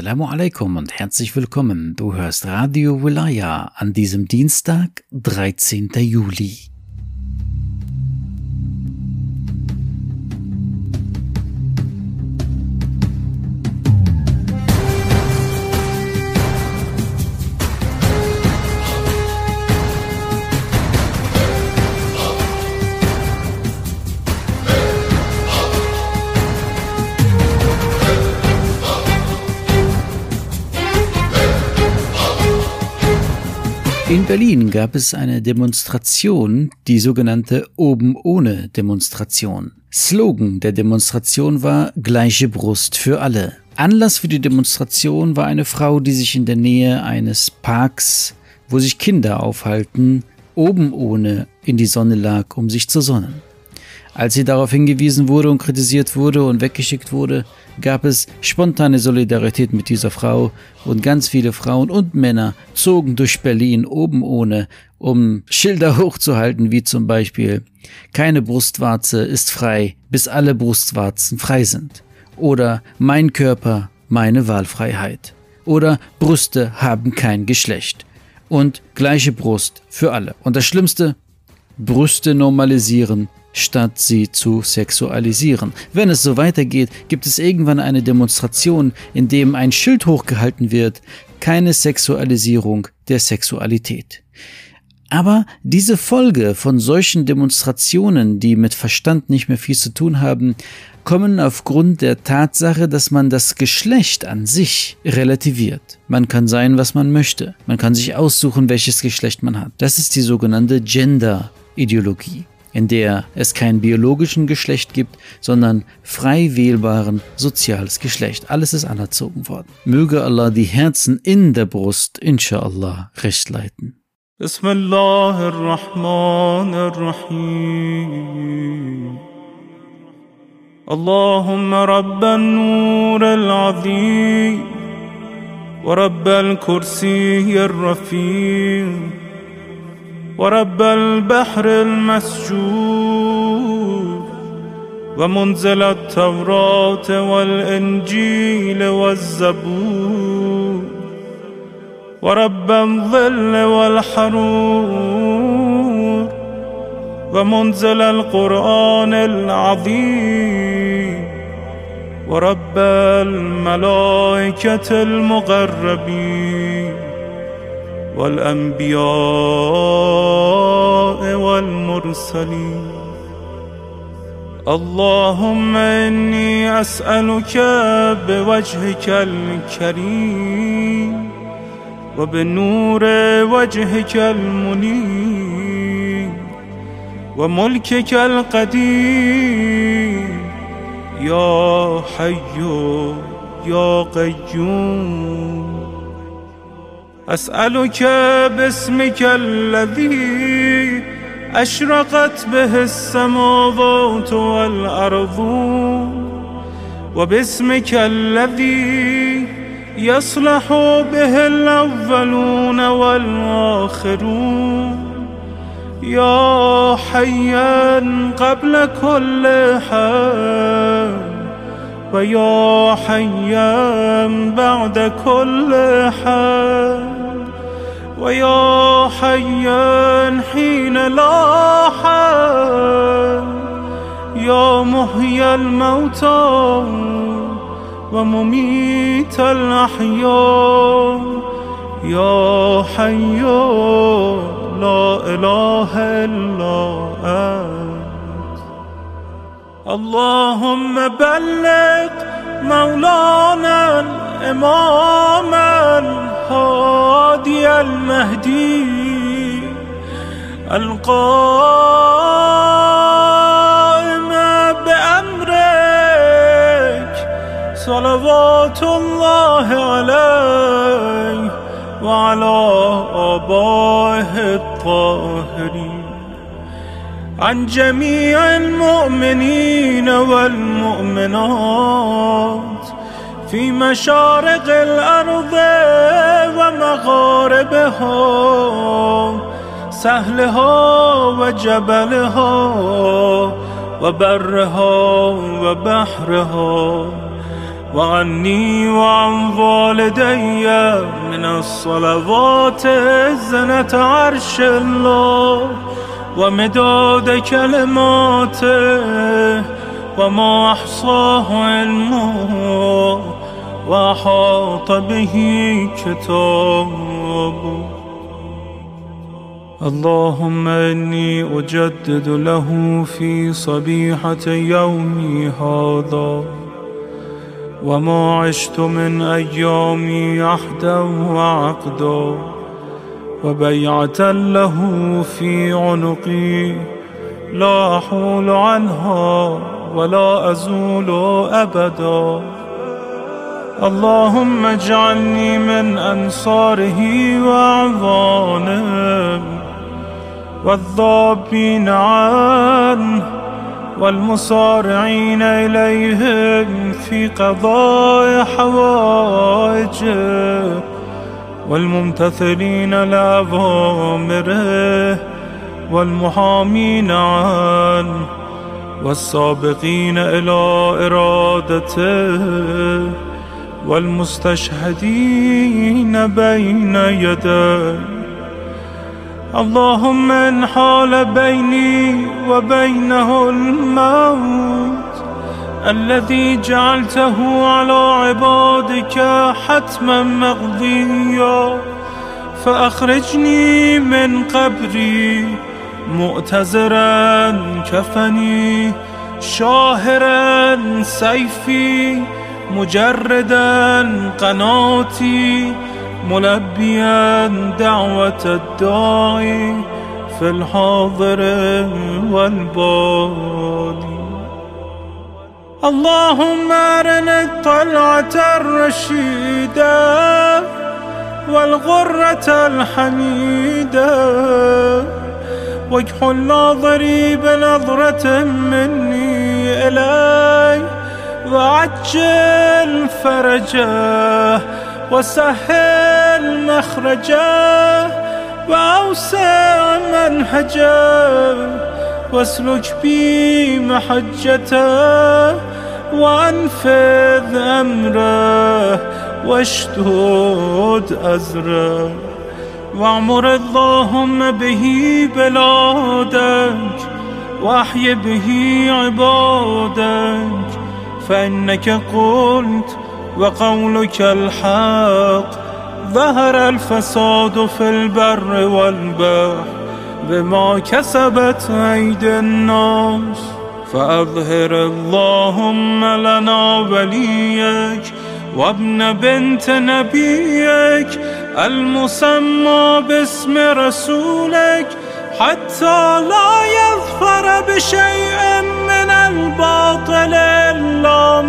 Assalamu alaikum und herzlich willkommen. Du hörst Radio Wilaya an diesem Dienstag, 13. Juli. Berlin gab es eine Demonstration, die sogenannte Oben ohne Demonstration. Slogan der Demonstration war Gleiche Brust für alle. Anlass für die Demonstration war eine Frau, die sich in der Nähe eines Parks, wo sich Kinder aufhalten, oben ohne in die Sonne lag, um sich zu sonnen. Als sie darauf hingewiesen wurde und kritisiert wurde und weggeschickt wurde, gab es spontane Solidarität mit dieser Frau und ganz viele Frauen und Männer zogen durch Berlin oben ohne, um Schilder hochzuhalten, wie zum Beispiel Keine Brustwarze ist frei, bis alle Brustwarzen frei sind. Oder Mein Körper, meine Wahlfreiheit. Oder Brüste haben kein Geschlecht. Und gleiche Brust für alle. Und das Schlimmste, Brüste normalisieren, statt sie zu sexualisieren. Wenn es so weitergeht, gibt es irgendwann eine Demonstration, in dem ein Schild hochgehalten wird, keine Sexualisierung der Sexualität. Aber diese Folge von solchen Demonstrationen, die mit Verstand nicht mehr viel zu tun haben, kommen aufgrund der Tatsache, dass man das Geschlecht an sich relativiert. Man kann sein, was man möchte. Man kann sich aussuchen, welches Geschlecht man hat. Das ist die sogenannte Gender-Ideologie in der es kein biologischen Geschlecht gibt, sondern frei wählbaren soziales Geschlecht. Alles ist anerzogen worden. Möge Allah die Herzen in der Brust, inshallah, recht leiten. بسم الله الرحمن الرحيم اللهم رب النور العظيم ورب الكرسي الرفيع ورب البحر المسجور ومنزل التوراة والإنجيل والزبور ورب الظل والحرور ومنزل القرآن العظيم ورب الملائكة المقربين والأنبياء والمرسلين. اللهم إني أسألك بوجهك الكريم وبنور وجهك المنير وملكك القديم. يا حي يا قيوم. أسألك باسمك الذي أشرقت به السماوات والأرض وباسمك الذي يصلح به الأولون والآخرون يا حيا قبل كل حي ويا حيا بعد كل حي ويا حيا حين لا حي يا محيي الموتى ومميت الأحياء يا حي لا إله إلا أنت. اللهم بلغ مولانا الإمام الهادي المهدي القائم بأمرك صلوات الله عليه وعلى آبائه الطاهرين. عن جميع المؤمنين والمؤمنات فی مشارق الارض و مغاربها سهلها و جبلها و برها و بحرها. و عنی و عن من الصلوات زنت عرش الله و مداد کلماته و ما احصاه علمه. وأحاط به كتابه اللهم إني أجدد له في صبيحة يومي هذا وما عشت من أيامي عهدا وعقدا وبيعة له في عنقي لا أحول عنها ولا أزول أبدا. اللهم اجعلني من أنصاره وأعوانه والضابين عنه والمصارعين إليهم في قضاء حوائجه والممتثلين لأوامره والمحامين عنه والسابقين إلى إرادته والمستشهدين بين يديه اللهم ان حال بيني وبينه الموت الذي جعلته على عبادك حتما مقضيا. فأخرجني من قبري مؤتزرا كفني شاهرا سيفي مجردا قناتي ملبيا دعوة الداعي في الحاضر والبادي اللهم أرنا الطلعة الرشيدة والغرة الحميدة. وجه الناظري بنظرة مني إلي. وعجل فرجه وسهل مخرجه وأوسع منهجه واسلك بي محجته وأنفذ أمره واشتد أزره واعمر اللهم به بلادك وأحي به عبادك فإنك قلت وقولك الحق. ظهر الفساد في البر والبحر بما كسبت أيدي الناس. فأظهر اللهم لنا وليك وابن بنت نبيك المسمى باسم رسولك حتى لا يظفر بشيء من الباطل. إلا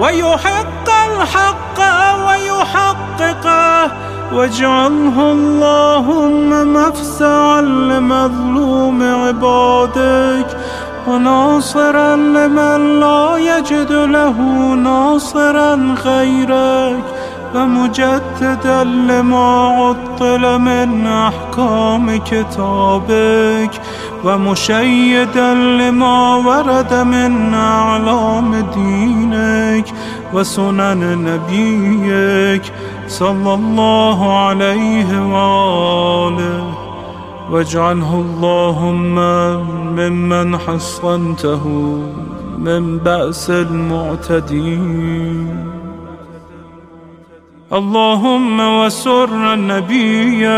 ويحق الحق ويحققه واجعله اللهم مفزعا لمظلوم عبادك وناصرا لمن لا يجد له ناصرا غيرك. ومجددا لما عطل من أحكام كتابك ومشيدا لما ورد من أعلام دينك وسنن نبيك صلى الله عليه وآله. واجعله اللهم ممن حصنته من بأس المعتدين. اللهم وسر النبي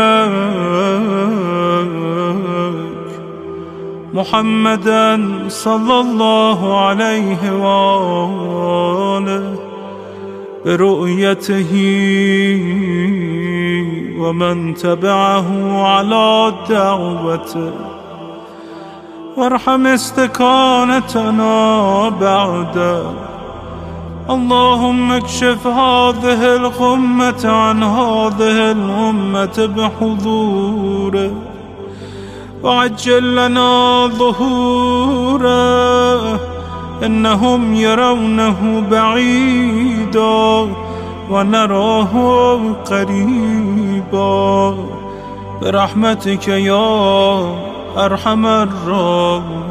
محمدا صلى الله عليه وآله برؤيته ومن تبعه على دعوته وارحم استكانتنا بعده اللهم اكشف هذه الغمة عن هذه الأمة بحضوره. وعجل لنا ظهوره. إنهم يرونه بعيدا ونراه قريبا. برحمتك يا أرحم الراحمين.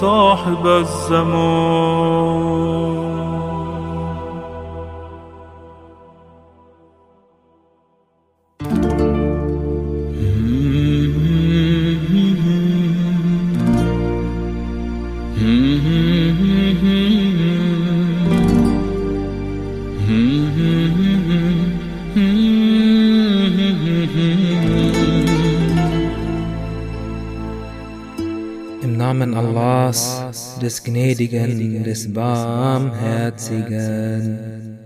صاحب الزمان. Namen Allahs, des Gnädigen, des Barmherzigen.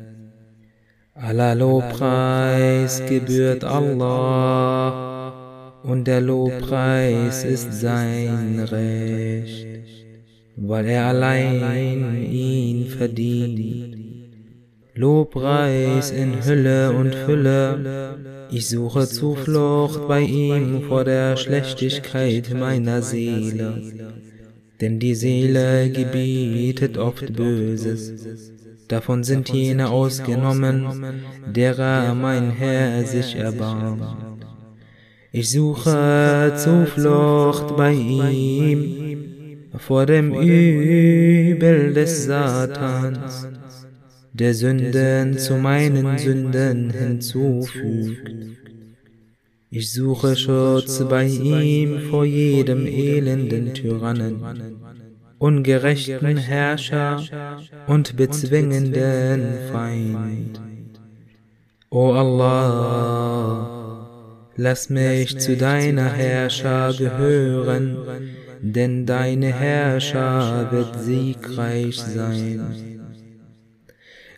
Aller Lobpreis gebührt Allah und der Lobpreis ist sein Recht, weil er allein ihn verdient. Lobpreis in Hülle und Fülle, ich suche Zuflucht bei ihm vor der Schlechtigkeit meiner Seele. Denn die Seele gebietet oft Böses. Davon sind jene ausgenommen, derer mein Herr sich erbarmt. Ich suche Zuflucht bei ihm vor dem Übel des Satans der Sünden zu meinen Sünden hinzufügt. Ich suche Schutz bei ihm vor jedem elenden Tyrannen, ungerechten Herrscher und bezwingenden Feind. O Allah, lass mich zu deiner Herrscher gehören, denn deine Herrscher wird siegreich sein.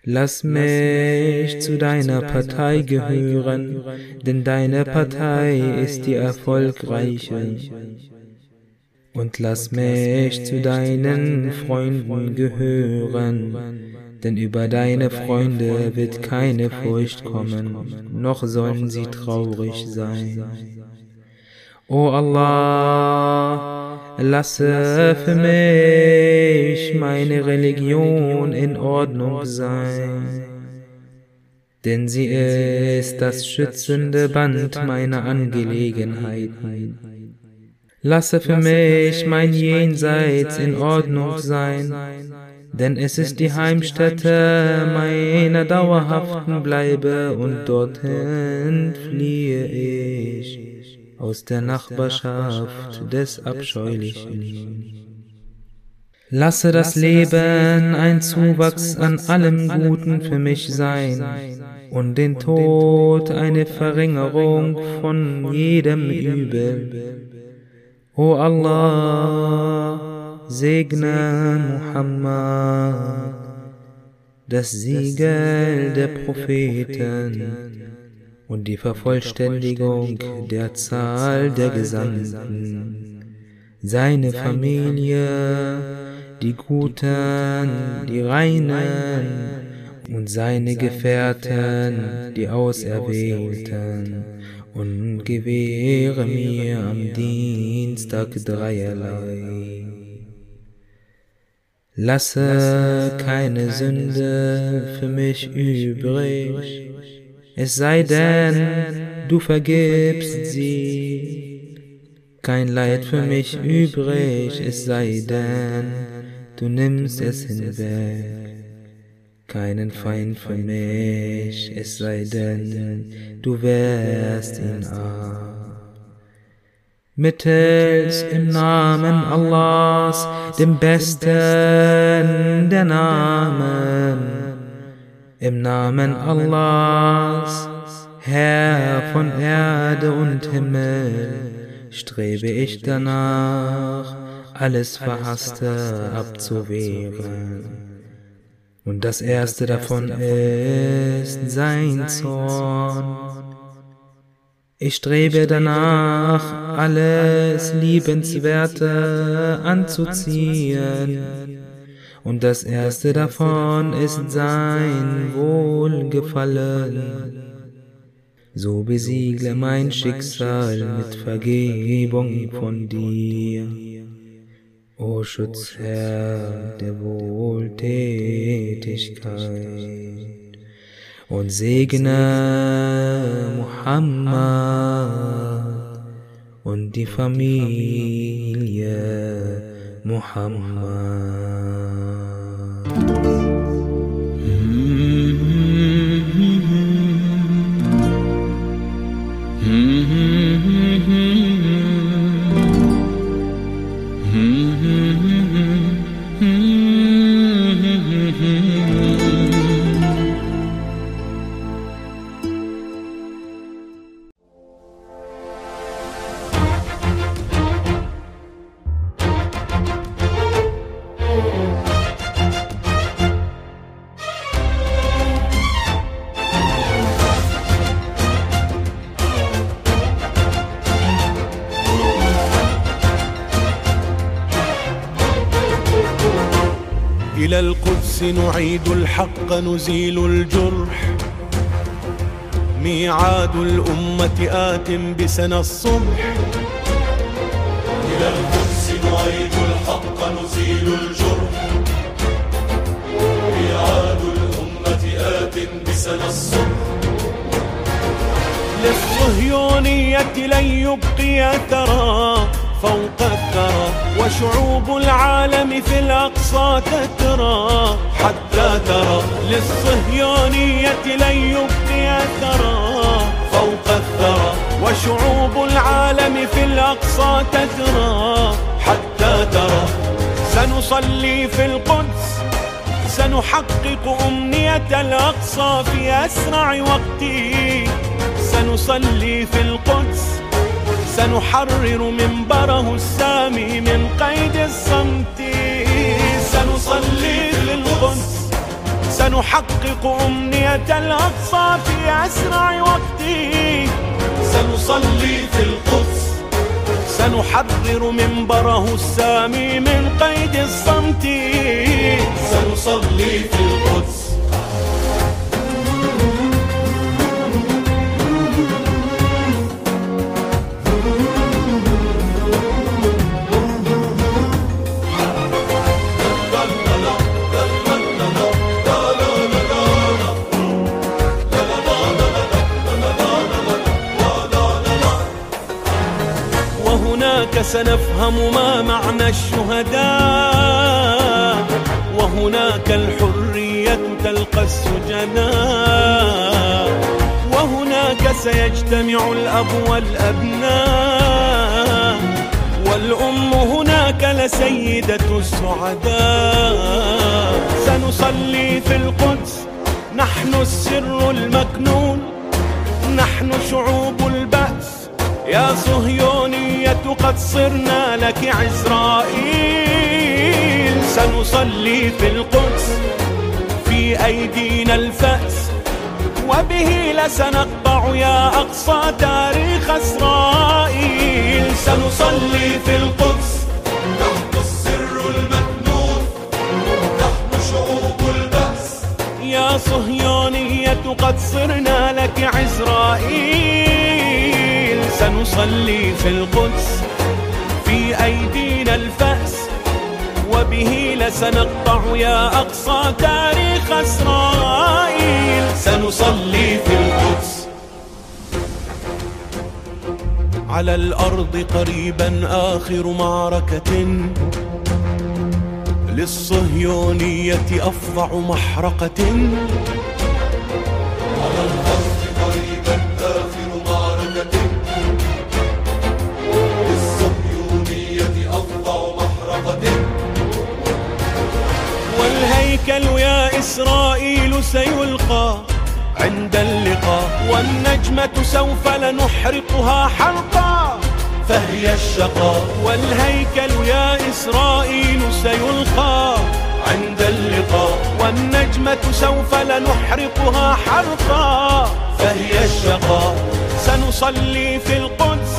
Lass mich zu deiner Partei gehören, denn deine Partei ist die erfolgreiche. Und lass mich zu deinen Freunden gehören, denn über deine Freunde wird keine Furcht kommen, noch sollen sie traurig sein. O Allah, lasse für mich meine Religion in Ordnung sein, denn sie ist das schützende Band meiner Angelegenheiten. Lasse für mich mein Jenseits in Ordnung sein, denn es ist die Heimstätte meiner dauerhaften Bleibe. Und dorthin fliehe ich aus der Nachbarschaft des Abscheulichen. Lasse das Leben ein Zuwachs an allem Guten für mich sein und den Tod eine Verringerung von jedem Übel. O Allah, segne Muhammad, das Siegel der Propheten und die Vervollständigung der Zahl der Gesandten, seine Familie, die Guten, die Reinen und seine Gefährten, die Auserwählten, und gewähre mir am Dienstag dreierlei. Lasse keine Sünde für mich übrig, es sei denn, du vergibst sie. Kein Leid für mich übrig, es sei denn, du nimmst es hinweg. Keinen Feind für mich, es sei denn, du wehrst ihn ab. Mittels im Namen Allahs, dem besten der Namen, im Namen Allahs, Herr von Erde und Himmel, strebe ich danach, alles Verhasste abzuwehren. Und das erste davon ist sein Zorn. Ich strebe danach, alles Liebenswerte anzuziehen und das erste davon ist sein Wohlgefallen. So besiegle mein Schicksal mit Vergebung von dir. O Schutzherr der Wohltätigkeit und segne Muhammad und die Familie Muhammad. نعيد الحق نزيل الجرح. ميعاد الأمة آت بسنى الصبح. إلى القدس نعيد الحق نزيل الجرح. ميعاد الأمة آت بسنى الصبح. للصهيونية لن يبقي أثرا. فوق الثرى وشعوب العالم في الأقصى تترى حتى ترى. للصهيونية لن يبقي أثرا. فوق الثرى وشعوب العالم في الأقصى تترى حتى ترى سنصلي في القدس. سنحقق أمنية الأقصى في أسرع وقت. سنصلي في القدس. سنحرر منبره السامي من قيد الصمت. سنصلي في القدس سنحقق أمنية الأقصى في أسرع وقت. سنصلي في القدس. سنحرر منبره السامي من قيد الصمت. سنصلي في القدس. وهناك سنفهم ما معنى الشهداء وهناك الحرية تلقى السجناء وهناك سيجتمع الأب والأبناء والأم هناك لسيدة السعداء. سنصلي في القدس نحن السر المكنون نحن شعوب البأس. يا صهيونية قد صرنا لك عزرائيل. سنصلي في القدس في أيدينا الفأس. وبه لسنقطع يا أقصى تاريخ إسرائيل. سنصلي في القدس. يا صهيونية قد صرنا سنصلي في القدس في أيدينا الفأس وبه لسنقطع يا أقصى تاريخ إسرائيل. سنصلي في القدس. على الأرض قريبا آخر معركة. للصهيونية أفظع محرقة. سيلقى عند اللقاء والنجمة سوف لنحرقها حرقا فهي الشقاء والهيكل يا إسرائيل سيلقى عند اللقاء والنجمة سوف لنحرقها حرقا فهي الشقاء. سنصلي في القدس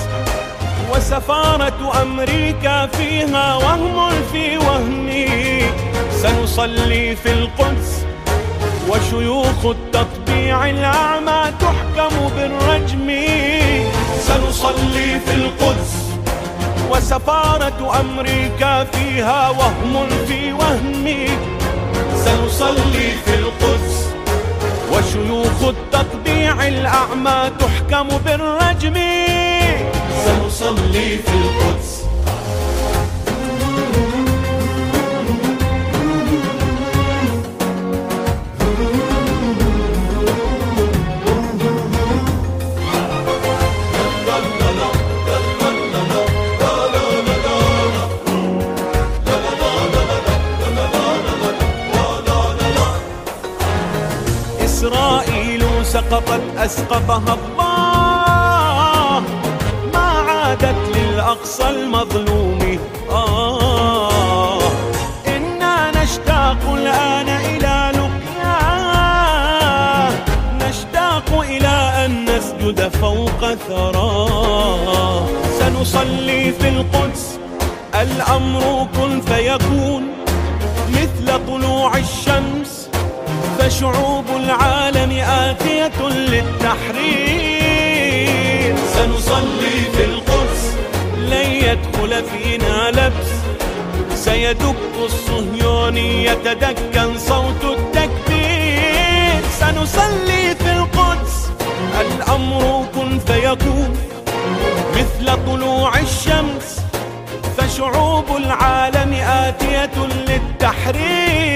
وسفارة أمريكا فيها وهم في وهمي. سنصلي في القدس وشيوخ التطبيع الأعمى تحكم بالرجم. سنصلي في القدس وسفارة أمريكا فيها وهم في وهمي سنصلي في القدس وشيوخ التطبيع الأعمى تحكم بالرجم. سنصلي في القدس إسرائيل سقطت أسقطها الله. ما عادت للأقصى المظلوم. آه. إنا نشتاق الآن إلى لقيا نشتاق إلى أن نسجد فوق ثراه. سنصلي في القدس. الأمر كن فيكون. مثل طلوع الشمس. فشعوب العالم آتية للتحرير. سنصلي في القدس لن يدخل فينا لبس. سيدك الصهيوني يتدكن صوت التكبير. سنصلي في القدس الأمر كن فيكون مثل طلوع الشمس. فشعوب العالم آتية للتحرير.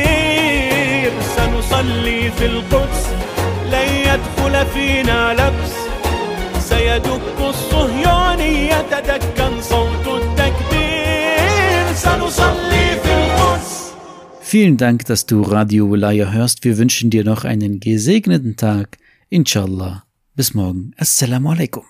سنصلي في القدس لن يدخل فينا لبس سيدك الصهيوني يتدكن صوت التكبير سنصلي في القدس Vielen Dank, dass du Radio Wilaya hörst. Wir wünschen dir noch einen gesegneten Tag. Inshallah. Bis morgen. Assalamu alaikum.